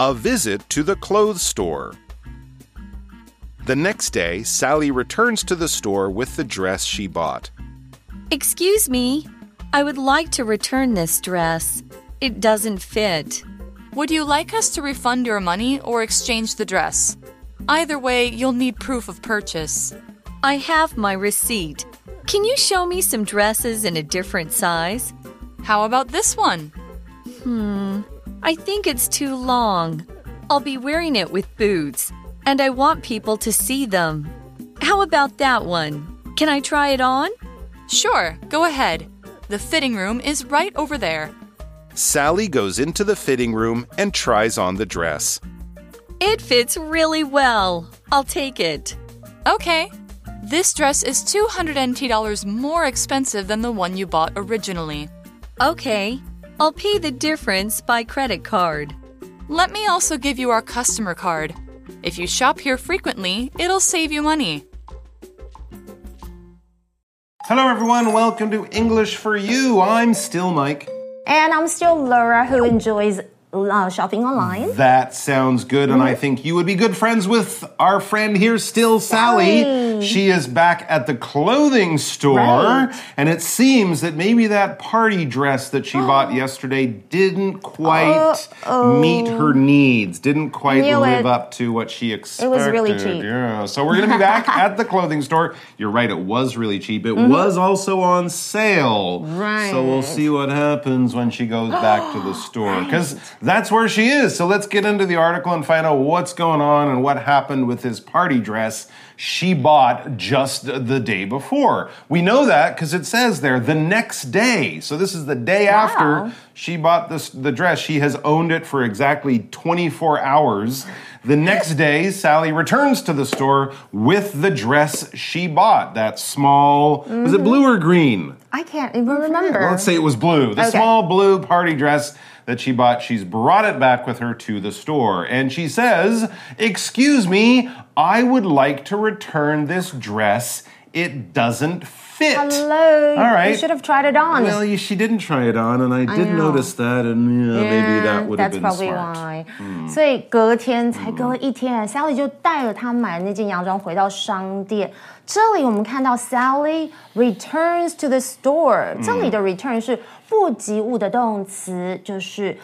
A visit to the clothes store. The next day, Sally returns to the store with the dress she bought. Excuse me, I would like to return this dress. It doesn't fit. Would you like us to refund your money or exchange the dress? Either way, you'll need proof of purchase. I have my receipt. Can you show me some dresses in a different size? How about this one? Hmm, I think it's too long. I'll be wearing it with boots, and I want people to see them. How about that one? Can I try it on? Sure, go ahead. The fitting room is right over there. Sally goes into the fitting room and tries on the dress. It fits really well. I'll take it. Okay. This dress is $200 more expensive than the one you bought originally. Okay, I'll pay the difference by credit card. Let me also give you our customer card. If you shop here frequently, it'll save you money. Hello, everyone. Welcome to English for You. I'm still Mike. And I'm still Laura, who enjoys uh, shopping online. That sounds good, and I think you would be good friends with our friend here, still Sally. Sally. Mm-hmm. She is back at the clothing store, Right. and it seems that maybe that party dress that she bought yesterday didn't quite meet her needs, didn't quite Knew live it. up to what she expected. It was really cheap. Yeah, so we're gonna be back at the clothing store. You're right, it was really cheap. It mm-hmm. was also on sale. Right. So we'll see what happens when she goes back to the store. Because that's where she is. So let's get into the article and find out what's going on and what happened with this party dress she bought just the day before. We know that because it says there the next day. So this is the day after she bought this the dress. She has owned it for exactly 24 hours. The next day, Sally returns to the store with the dress she bought. That small, was it blue or green? I can't even remember. Let's say it was blue. The Okay. small blue party dress that she bought, she's brought it back with her to the store. And she says, Excuse me, I would like to return this dress. It doesn't fit. Hello. All right. You should have tried it on. Well, you, she didn't try it on, and I did know. notice that, and yeah, maybe that would have That's been probably smart. why.所以隔天才隔了一天、s a l l y 就带了她买的那件洋装回到商店。这里我们看到 Sally returns to the store，、这里的 return 是 不及物的动词，就是。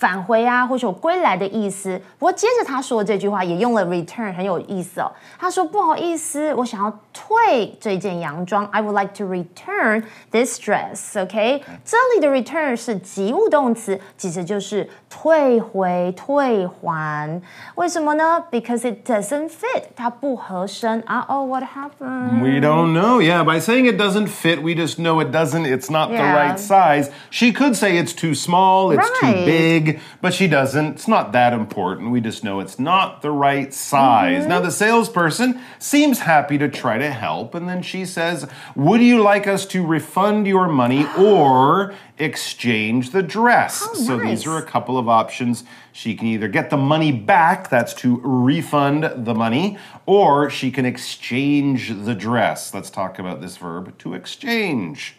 返回啊，或者有归来的意思。不过接着他说的这句话也用了 return，很有意思哦。他说：“不好意思，我想要退这件洋装。I would like to return this dress。”OK，这里的 return 是及物动词，其实就是退回、退还。为什么呢？Because it doesn't fit，它不合身。啊哦，What happened？ We don't know. Yeah, by saying it doesn't fit, we just know it doesn't. It's not the Yeah. right size. She could say it's too small, it's too Right. big, but she doesn't. It's not that important. We just know it's not the right size. Mm-hmm. Now, the salesperson seems happy to try to help, and then she says, Would you like us to refund your money or exchange the dress? so these are a couple of options. She can either get the money back, that's to refund the money, or she can exchange the dress. Let's talk about this verb to exchange.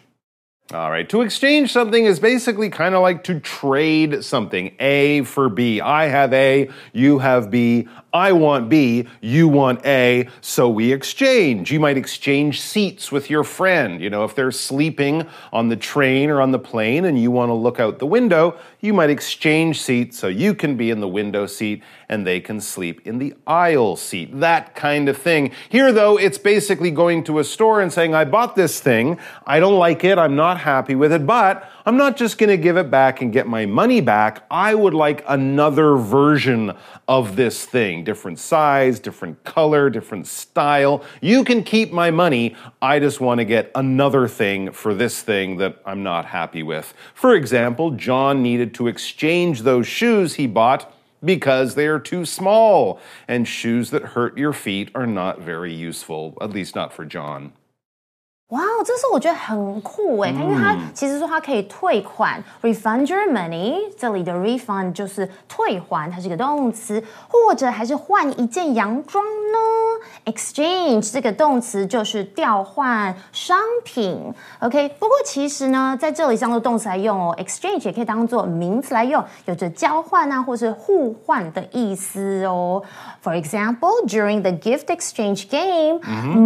All right, to exchange something is basically kind of like to trade something A for B. I have A, you have B, I want B, you want A, so we exchange. You might exchange seats with your friend. You know, if they're sleeping on the train or on the plane and you want to look out the window, you might exchange seats so you can be in the window seat and they can sleep in the aisle seat. That kind of thing. Here, though, it's basically going to a store and saying, I bought this thing, I don't like it, I'm not happy with it, but I'm not just going to give it back and get my money back. I would like another version of this thing. Different size, different color, different style. You can keep my money. I just want to get another thing for this thing that I'm not happy with. For example, John needed to exchange those shoes he bought because they are too small, and shoes that hurt your feet are not very useful, at least not for John. 哇哦，这是我觉得很酷哎，因为它其实说它可以退款，refund your money，这里的 refund 就是退还，它是一个动词，或者还是换一件洋装呢？exchange 这个动词就是调换商品，OK。不过其实呢，在这里当做动词来用哦，exchange 也可以当做名词来用，有着交换啊或是互换的意思哦。For example, during the gift exchange game,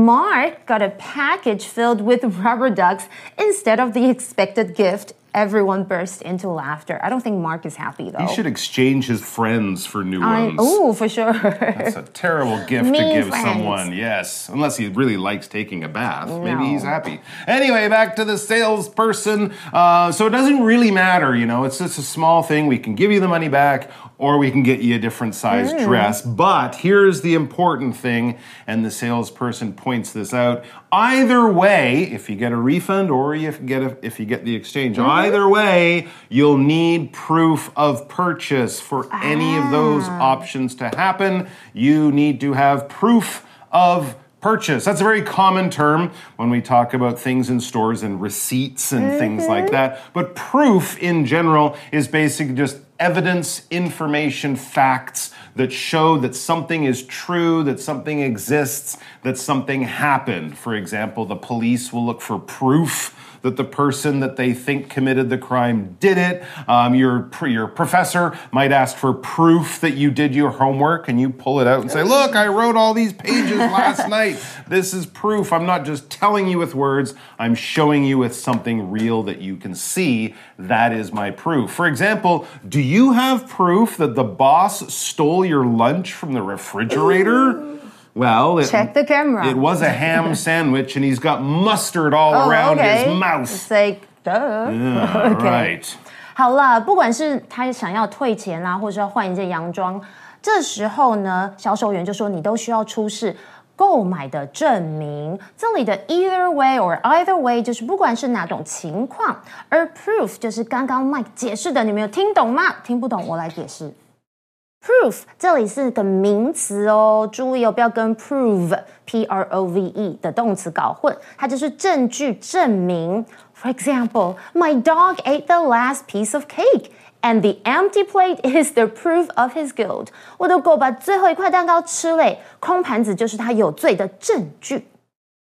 Mark got a package filled with rubber ducks instead of the expected gift. Everyone burst into laughter. I don't think Mark is happy though. He should exchange his friends for new I, ones. oh, for sure. That's a terrible gift to give friends. someone. Yes, unless he really likes taking a bath. Maybe he's happy. Anyway, back to the salesperson. Uh, so it doesn't really matter, you know. It's just a small thing. We can give you the money back, or we can get you a different size hmm. dress. But here's the important thing, and the salesperson points this out. Either way, if you get a refund or if you get a, if you get the exchange, mm-hmm. either way, you'll need proof of purchase for any of those ah. options to happen. You need to have proof of purchase. That's a very common term when we talk about things in stores and receipts and things like mm-hmm. that. But proof in general is basically just evidence, information, facts that show that something is true, that something exists, that something happened. For example, the police will look for proof that the person that they think committed the crime did it. Um, your your professor might ask for proof that you did your homework, and you pull it out and say, "Look, I wrote all these pages last night. This is proof. I'm not just telling you with words. I'm showing you with something real that you can see. That is my proof." For example, do you have proof that the boss stole your lunch from the refrigerator? Well, it, Check the camera. it was a ham sandwich, and he's got mustard all Oh, around okay. his mouth. It's like, duh. Yeah, Okay. Right. 好了，不管是他想要退钱啦、或者要换一件洋装，这时候呢，销售员就说你都需要出示购买的证明。这里的 either way or either way 就是不管是哪种情况，而 proof 就是刚刚 Mike 解释的，你们有听懂吗？听不懂我来解释。 Proof 这里是个名词哦，注意哦，不要跟 prove p r o v e 的动词搞混，它就是证据、证明。For example, my dog ate the last piece of cake. And the empty plate is the proof of his guilt. 我的狗把最后一块蛋糕吃了，空盘子就是他有罪的证据。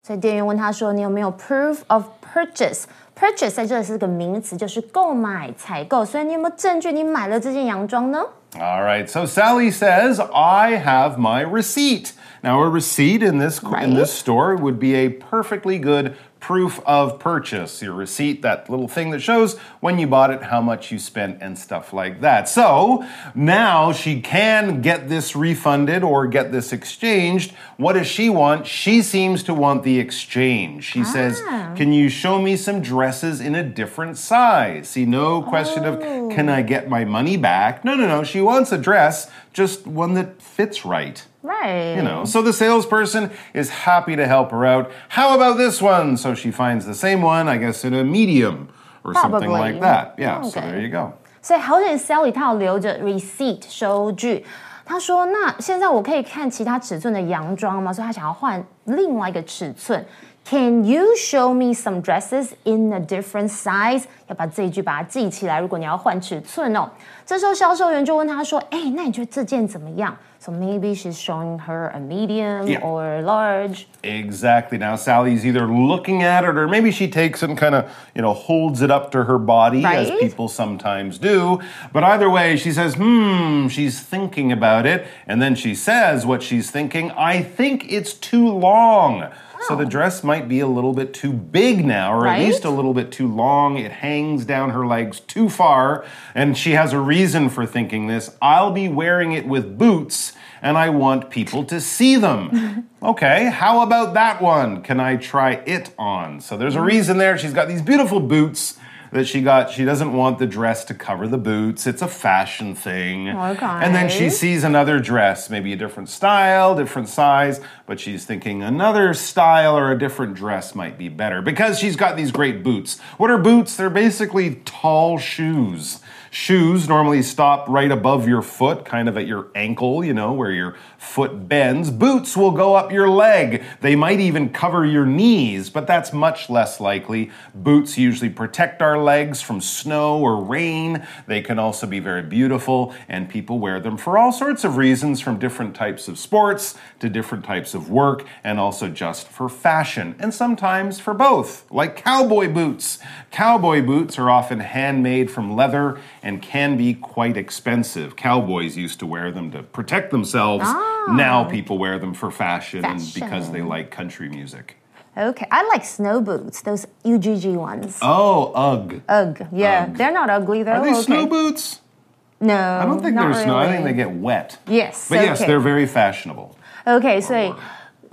所以店员问他说：“你有没有 proof of purchase？” Purchase 在这里是个名词，就是购买、采购。所以你有没有证据你买了这件洋装呢？ All right. So Sally says, "I have my receipt." Now, a receipt in this in this store would be a perfectly good proof of purchase. Your receipt, that little thing that shows when you bought it, how much you spent, and stuff like that. So now she can get this refunded or get this exchanged. What does she want? She seems to want the exchange. She says, ah. "Can you show me some dresses in a different size?" See, no question of can oh. I get my money back? No, no, no. She wants a dress, just one that fits right. Right. You know, so the salesperson is happy to help her out. How about this one? So she finds the same one, I guess, in a medium or something Probably. like that. Yeah, so Okay. there you go. 所以好险 Sally 她有留着 receipt 收据。她说：“那现在我可以看其他尺寸的洋装吗？”所以她想要换另外一个尺寸。 Can you show me some dresses in a different size？要把这一句把它记起来。如果你要换尺寸哦，这时候销售员就问她说：“哎，那你觉得这件怎么样？”So maybe she's showing her a medium Yeah. or large. Exactly. Now Sally's either looking at it or maybe she takes it and kind of, you know, holds it up to her body as Right. people sometimes do. But either way, she says, "Hmm, she's thinking about it." And then she says what she's thinking, "I think it's too long." So the oh. dress might be a little bit too big now, or at least a little bit too long. It hangs down her legs too far. And she has a reason for thinking this. I'll be wearing it with boots, and I want people to see them. okay, how about that one? Can I try it on? So there's a reason there. She's got these beautiful boots that she got. She doesn't want the dress to cover the boots. It's a fashion thing. Okay. And then she sees another dress, maybe a different style, different size, but she's thinking another style or a different dress might be better because she's got these great boots. What are boots? They're basically tall shoes. Shoes normally stop right above your foot, kind of at your ankle, you know, where your foot bends. Boots will go up your leg. They might even cover your knees, but that's much less likely. Boots usually protect our legs from snow or rain. They can also be very beautiful, and people wear them for all sorts of reasons from different types of sports to different types of work, and also just for fashion, and sometimes for both, like cowboy boots. Cowboy boots are often handmade from leather and can be quite expensive. Cowboys used to wear them to protect themselves. Ah. Now people wear them for fashion, and because they like country music. Okay, I like snow boots, those UGG ones. Oh, ugh. Ugh, yeah, they're not ugly though. Are they okay. snow boots? No, I don't think they're snow. I think they get wet. Yes, But yes, they're very fashionable. OK，所以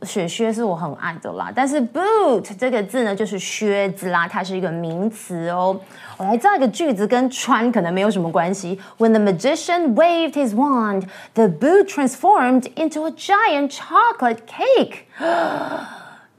雪靴是我很爱的啦。但是 boot 这个字呢，就是靴子啦，它是一个名词哦。我来造一个句子，跟穿可能没有什么关系。When the magician waved his wand, the boot transformed into a giant chocolate cake.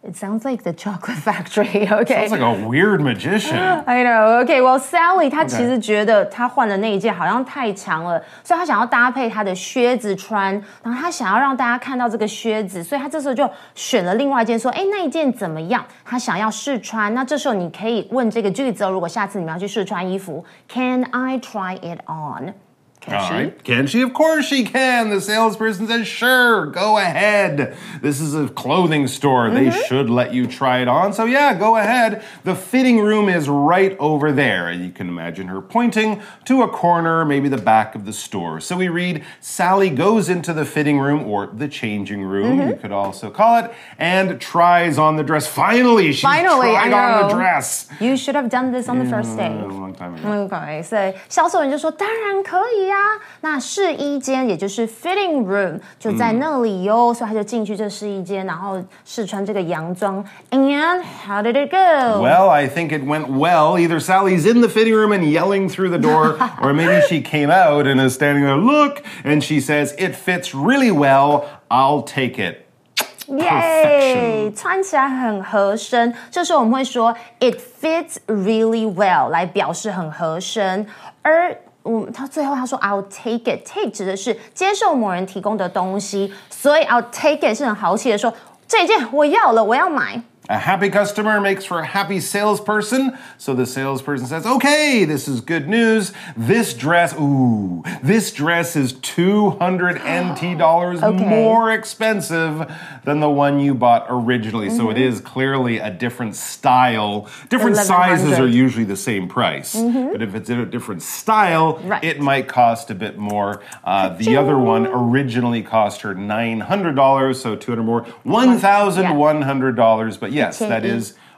It sounds like the chocolate factory. Okay. Sounds like a weird magician. I know. Okay. Well, Sally 她其实觉得她换的那一件好像太长了，所以她想要搭配她的靴子穿，然后她想要让大家看到这个靴子，所以她这时候就选了另外一件，说：“哎，那一件怎么样？”她想要试穿。那这时候你可以问这个句子哦，如果下次你们要去试穿衣服，Can I try it on? Can All she? right. Can she? Of course she can. The salesperson says, sure, go ahead. This is a clothing store. They should let you try it on. So, yeah, go ahead. The fitting room is right over there. And you can imagine her pointing to a corner, maybe the back of the store. So we read Sally goes into the fitting room or the changing room, you could also call it, and tries on the dress. Finally, she Finally, I tried on the know. dress. You should have done this on the first day. A long time ago. OK，所以销售人就说当然可以 啊。那试衣间也就是 fitting room 就在那里哟，所以他就进去这试衣间，然后试穿这个洋装。And how did it go? Well, I think it went well. Either Sally's in the fitting room and yelling through the door, or maybe she came out and is standing there, look, and she says, It fits really well. I'll take it. 耶，穿起来很合身。这时候我们会说 it fits really well 来表示很合身，而。 我，他最后他说 I'll take it。take 指的是接受某人提供的东西，所以 I'll take it 是很豪气的说这一件我要了，我要买。A happy customer makes for a happy salesperson. So the salesperson says, Okay, this is good news. This dress, ooh, this dress is 200 NT dollars Okay. more expensive than the one you bought originally. So it is clearly a different style. Different sizes are usually the same price. But if it's in a different style, Right. it might cost a bit more. Uh, the other one originally cost her $900, so 200 more, $1,100. But yes, that Ten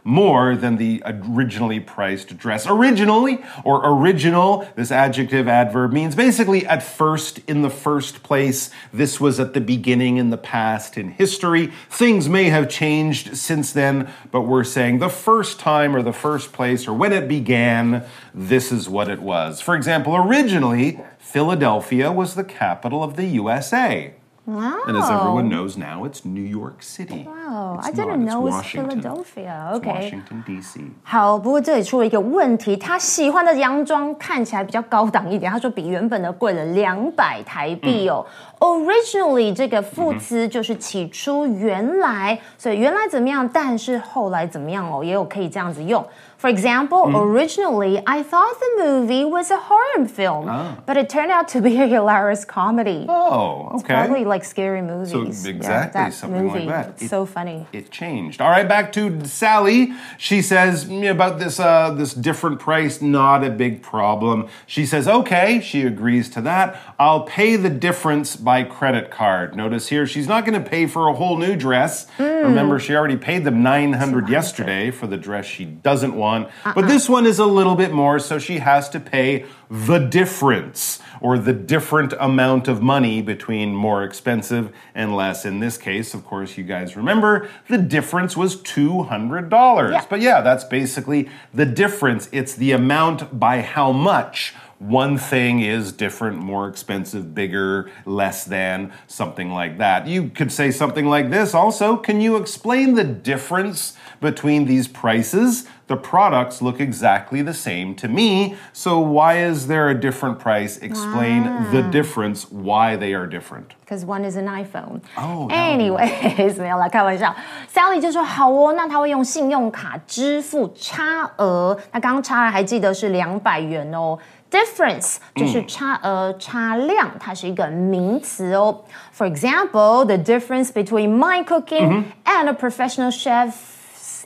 more than the originally priced dress. Originally or original, this adjective adverb means basically at first, in the first place. This was at the beginning, in the past, in history. Things may have changed since then, but we're saying the first time or the first place or when it began, this is what it was. For example, originally, Philadelphia was the capital of the USA. And as everyone knows now, it's New York City. Oh, It's I didn't not, it's know it's Washington. Philadelphia. It's Okay. Washington, D.C. 好，不过这里出了一个问题，他喜欢的洋装看起来比较高档一点，他说比原本的贵了两百台币哦。Originally 这个副词就是起初、原来，所以原来怎么样，但是后来怎么样哦，也有可以这样子用。For example, originally I thought the movie was a horror film, but it turned out to be a hilarious comedy. Oh, okay. Probably like scary movies. So Yeah, exactly that something movie. like that. It's It- so funny. It changed. All right, back to Sally. She says mm, about this uh, this different price, not a big problem. She says, okay, she agrees to that. I'll pay the difference by credit card. Notice here, she's not going to pay for a whole new dress. Remember, she already paid them 900 yesterday for the dress she doesn't want. But this one is a little bit more, so she has to pay the difference or the different amount of money between more expensive and less. In this case, of course, you guys remember the difference was $200. Yeah. But yeah, that's basically the difference. It's the amount by how much one thing is different, more expensive, bigger, less than, something like that. You could say something like this also. Can you explain the difference between these prices? the products look exactly the same to me. So why is there a different price? Explain the difference, why they are different. Because one is an iPhone. Oh, that anyways，没有啦，开玩笑。Sally 就说好哦，那他会用信用卡支付差额。那刚刚差额还记得是两百元哦。Difference 就是差额、差量，它是一个名词哦。For example, the difference between my cooking and a professional chef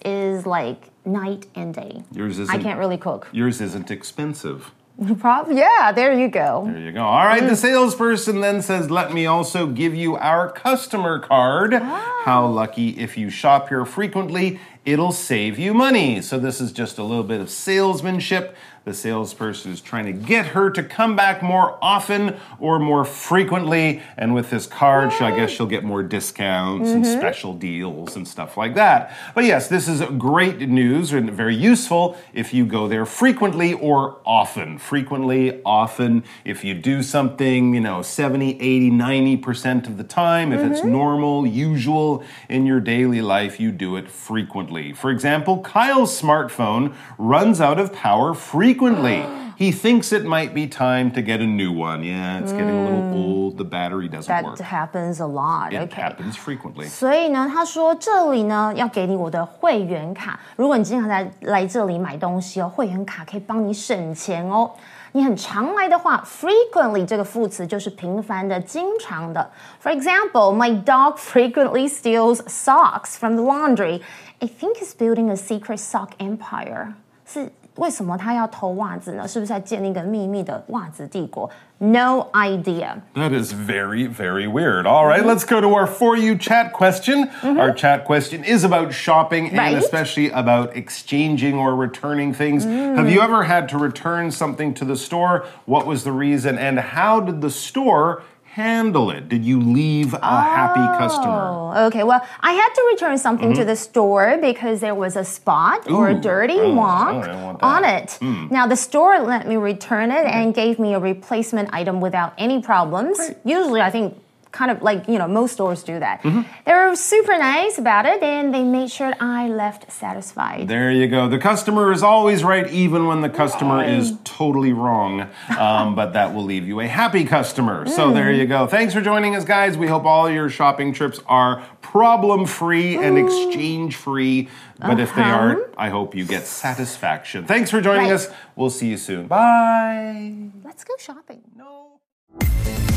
is like night and day. Yours isn't I can't really cook. yours isn't expensive. Prob- yeah, there you go. There you go. All right, the mm. salesperson then says, Let me also give you our customer card. Ah. How lucky if you shop here frequently, it'll save you money. So, this is just a little bit of salesmanship. The salesperson is trying to get her to come back more often or more frequently. And with this card, she, I guess she'll get more discounts and mm-hmm. special deals and stuff like that. But yes, this is great news and very useful if you go there frequently or often. Frequently, often, if you do something, you know, 70, 80, 90% of the time, if it's mm-hmm. normal, usual in your daily life, you do it frequently For example, Kyle's smartphone runs out of power frequently. he thinks it might be time to get a new one. Yeah, it's getting a little old. The battery doesn't That work. happens a lot. It okay. happens frequently. 所以呢，他说这里呢要给你我的会员卡，如果你经常来来这里买东西哦，会员卡可以帮你省钱哦。 你很常来的话，frequently 这个副词就是频繁的、经常的。For example, my dog frequently steals socks from the laundry. I think he's building a secret sock empire. 是 为什么他要偷袜子呢？是不是在建立一个秘密的袜子帝国？No idea. That is very, very weird. All right, let's go to our For You chat question. Our chat question is about shopping and Right. especially about exchanging or returning things. Have you ever had to return something to the store? What was the reason? And how did the store handle it? Did you leave a happy customer? Oh, okay. Well, I had to return something to the store because there was a spot or a Mm-hmm. Dirty Oh, mark oh, I don't want on. Hmm. it. Now, the store let me return it and gave me a replacement item without any problems. Usually, I think kind of like, you know, most stores do that. Mm-hmm. They were super nice about it and they made sure I left satisfied. There you go. The customer is always right, even when the customer is totally wrong. Um, but that will leave you a happy customer. So there you go. Thanks for joining us, guys. We hope all your shopping trips are problem free and exchange free. But if they aren't, I hope you get satisfaction. Thanks for joining Right. us. We'll see you soon. Bye. Let's go shopping. No.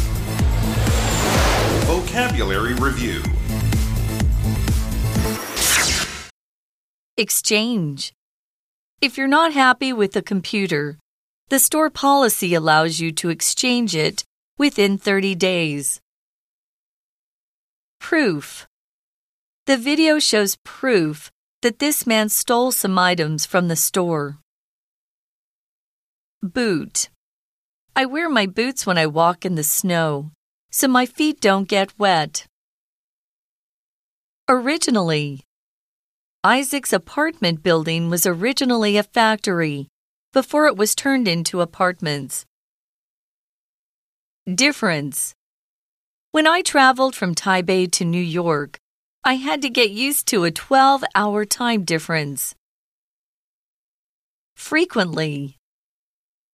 Vocabulary Review Exchange. If you're not happy with the computer, the store policy allows you to exchange it within 30 days. Proof. The video shows proof that this man stole some items from the store. Boot. I wear my boots when I walk in the snow, so my feet don't get wet. Originally. Isaac's apartment building was originally a factory before it was turned into apartments. Difference. When I traveled from Taipei to New York, I had to get used to a 12 hour time difference. Frequently.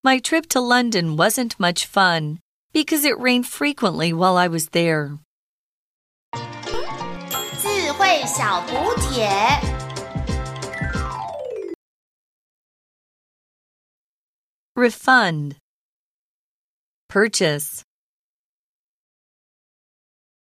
My trip to London wasn't much fun because it rained frequently while I was there. 智慧小补帖。 Refund. Purchase.